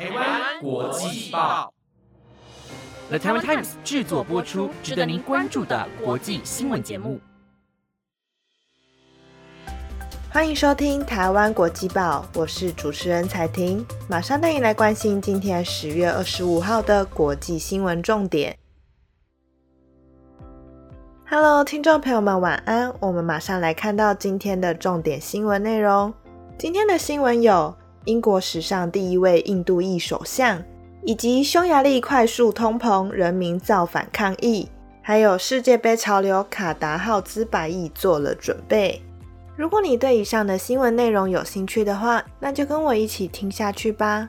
台湾国际报，The Taiwan Times 制作播出，值得您关注的国际新闻节目。欢迎收听台湾国际报，我是主持人彩婷，马上带你来关心今天十月二十五号的国际新闻重点。Hello，听众朋友们，晚安！我们马上来看到今天的重点新闻内容。今天的新闻有英国史上第一位印度裔首相，以及匈牙利快速通膨，人民造反抗议，还有世界杯潮流卡达耗资百亿做了准备。如果你对以上的新闻内容有兴趣的话，那就跟我一起听下去吧。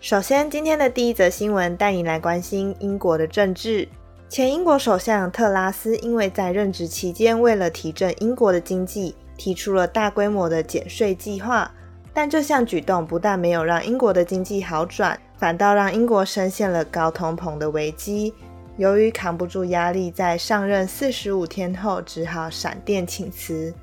首先，今天的第一则新闻带你来关心英国的政治。前英国首相特拉斯因为在任职期间，为了提振英国的经济，提出了大规模的减税计划。但这项举动不但没有让英国的经济好转，反倒让英国深陷了高通膨的危机。由于扛不住压力，在上任四十五天后，只好闪电请辞。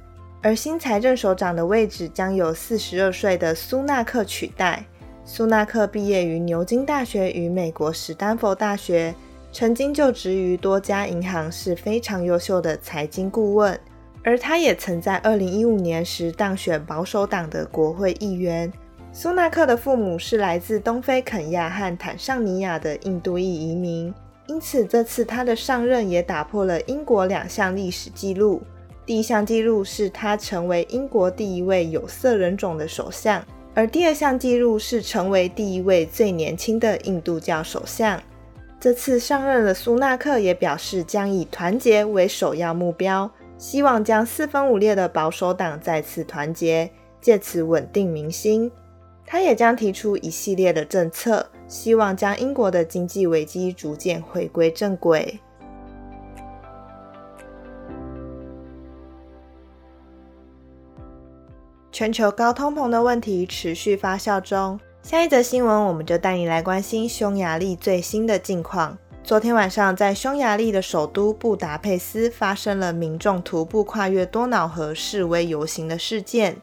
而新财政首长的位置将由四十二岁的苏纳克取代。苏纳克毕业于牛津大学与美国史丹佛大学，曾经就职于多家银行，是非常优秀的财经顾问。而他也曾在2015年时当选保守党的国会议员。苏纳克的父母是来自东非肯亚和坦桑尼亚的印度裔移民，因此这次他的上任也打破了英国两项历史记录。第一项记录是他成为英国第一位有色人种的首相。而第二项记录是成为第一位最年轻的印度教首相。这次上任的苏纳克也表示将以团结为首要目标，希望将四分五裂的保守党再次团结，借此稳定民心。他也将提出一系列的政策，希望将英国的经济危机逐渐回归正轨。全球高通膨的问题持续发酵中。下一则新闻，我们就带你来关心匈牙利最新的近况。昨天晚上，在匈牙利的首都布达佩斯发生了民众徒步跨越多瑙河示威游行的事件。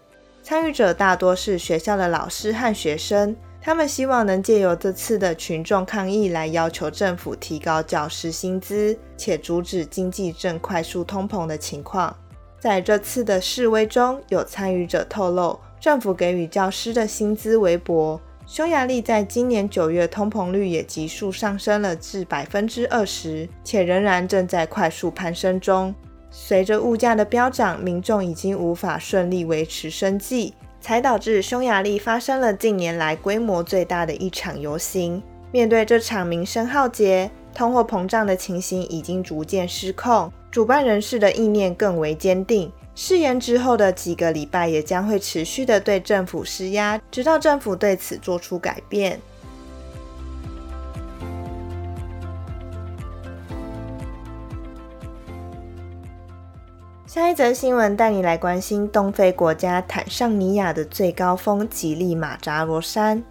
参与者大多是学校的老师和学生，他们希望能借由这次的群众抗议来要求政府提高教师薪资，且阻止经济正快速通膨的情况。在这次的示威中，有参与者透露，政府给予教师的薪资微薄。匈牙利在今年九月通膨率也急速上升了至百分之二十，且仍然正在快速攀升中。随着物价的飙涨，民众已经无法顺利维持生计，才导致匈牙利发生了近年来规模最大的一场游行。面对这场民生浩劫，通货膨胀的情形已经逐渐失控。主办人士的意念更为坚定，誓言之后的几个礼拜也将会持续的对政府施压，直到政府对此做出改变。下一则新闻带你来关心东非国家坦桑尼亚的最高峰吉利马扎罗山，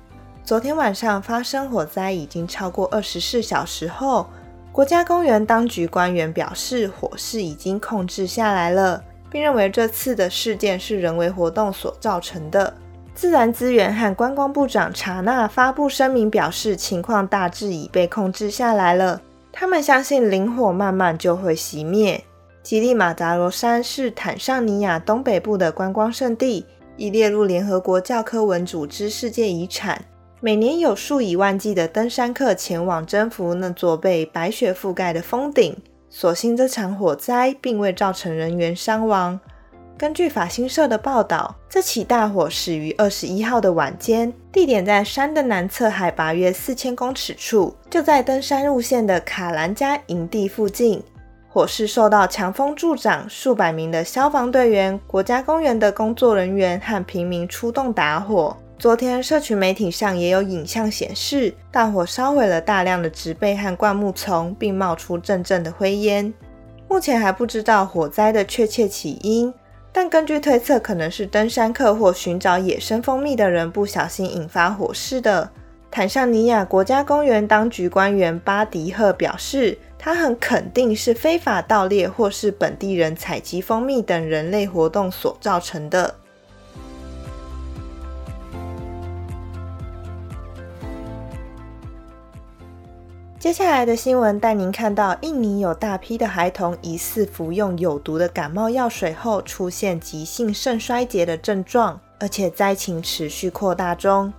昨天晚上发生火灾已经超过二十四小时后。国家公园当局官员表示，火势已经控制下来了，并认为这次的事件是人为活动所造成的。自然资源和观光部长查纳发布声明表示，情况大致已被控制下来了。他们相信林火慢慢就会熄灭。吉利马扎罗山是坦桑尼亚东北部的观光胜地，已列入联合国教科文组织世界遗产。每年有数以万计的登山客前往征服那座被白雪覆盖的峰顶。所幸这场火灾并未造成人员伤亡。根据法新社的报道，这起大火始于二十一号的晚间，地点在山的南侧，海拔约四千公尺处，就在登山路线的卡兰加营地附近。火势受到强风助长，数百名的消防队员、国家公园的工作人员和平民出动打火。昨天，社群媒体上也有影像显示，大火烧毁了大量的植被和灌木丛，并冒出阵阵的灰烟。目前还不知道火灾的确切起因，但根据推测，可能是登山客或寻找野生蜂蜜的人不小心引发火势的。坦桑尼亚国家公园当局官员巴迪赫表示。他很肯定是非法盗猎或是本地人采集蜂蜜等人类活动所造成的。接下来的新闻带您看到，印尼有大批的孩童疑似服用有毒的感冒药水后出现急性肾衰竭的症状，而且灾情持续扩大中。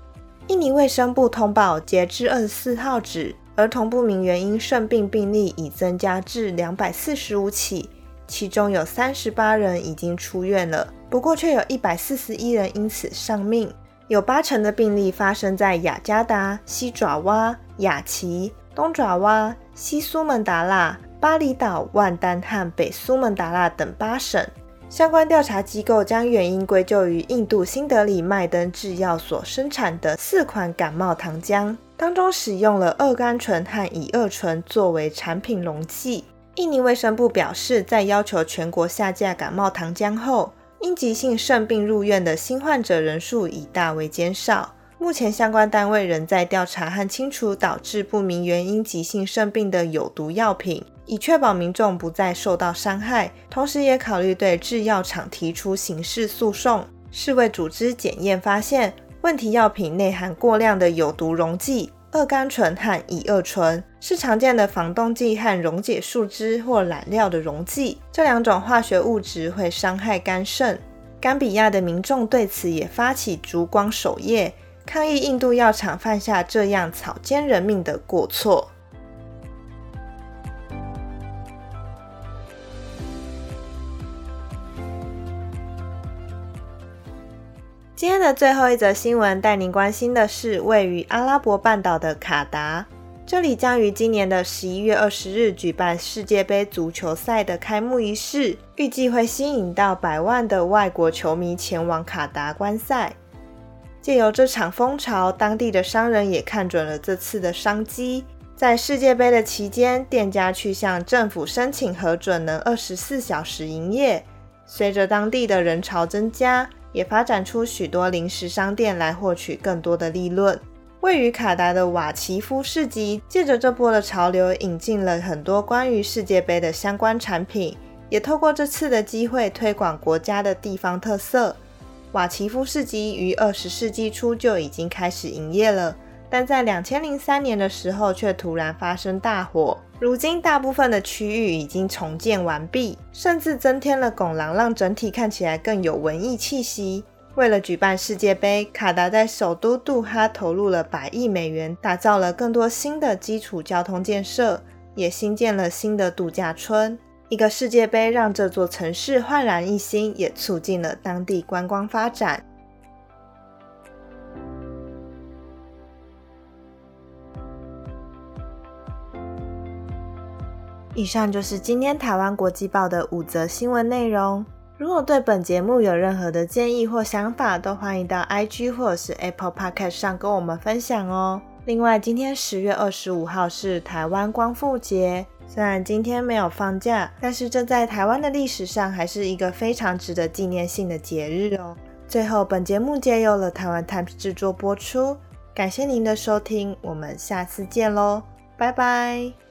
印尼卫生部通报，截至二十四号止。儿童不明原因肾病病例已增加至两百四十五起，其中有三十八人已经出院了，不过却有一百四十一人因此丧命。有八成的病例发生在雅加达、西爪哇、雅琪、东爪哇、西苏门答腊、巴厘岛、万丹和北苏门答腊等八省。相关调查机构将原因归咎于印度新德里麦登制药所生产的四款感冒糖浆，当中使用了二甘醇和乙二醇作为产品溶剂。印尼卫生部表示，在要求全国下架感冒糖浆后，因急性肾病入院的新患者人数已大为减少。目前相关单位仍在调查和清除导致不明原因急性肾病的有毒药品。以确保民众不再受到伤害，同时也考虑对制药厂提出刑事诉讼。世卫组织检验发现，问题药品内含过量的有毒溶剂二甘醇和乙二醇，是常见的防冻剂和溶解树脂或染料的溶剂。这两种化学物质会伤害肝肾。冈比亚的民众对此也发起烛光守夜，抗议印度药厂犯下这样草菅人命的过错。今天的最后一则新闻带您关心的是位于阿拉伯半岛的卡达，这里将于今年的十一月二十日举办世界杯足球赛的开幕仪式，预计会吸引到百万的外国球迷前往卡达观赛。借由这场风潮，当地的商人也看准了这次的商机，在世界杯的期间，店家去向政府申请核准，能二十四小时营业。随着当地的人潮增加，也发展出许多零食商店来获取更多的利润。位于卡达的瓦奇夫市集，借着这波的潮流，引进了很多关于世界杯的相关产品，也透过这次的机会推广国家的地方特色。瓦奇夫市集于二十世纪初就已经开始营业了，但在两千零三年的时候却突然发生大火。如今，大部分的区域已经重建完毕，甚至增添了拱廊，让整体看起来更有文艺气息。为了举办世界杯，卡达在首都杜哈投入了百亿美元，打造了更多新的基础交通建设，也新建了新的度假村。一个世界杯让这座城市焕然一新，也促进了当地观光发展。以上就是今天台湾国际报的五则新闻内容。如果对本节目有任何的建议或想法，都欢迎到 IG 或者是 Apple Podcast 上跟我们分享哦。另外，今天十月二十五号是台湾光复节，虽然今天没有放假，但是这在台湾的历史上还是一个非常值得纪念性的节日哦。最后，本节目皆由了台湾 Times 制作播出，感谢您的收听，我们下次见喽，拜拜。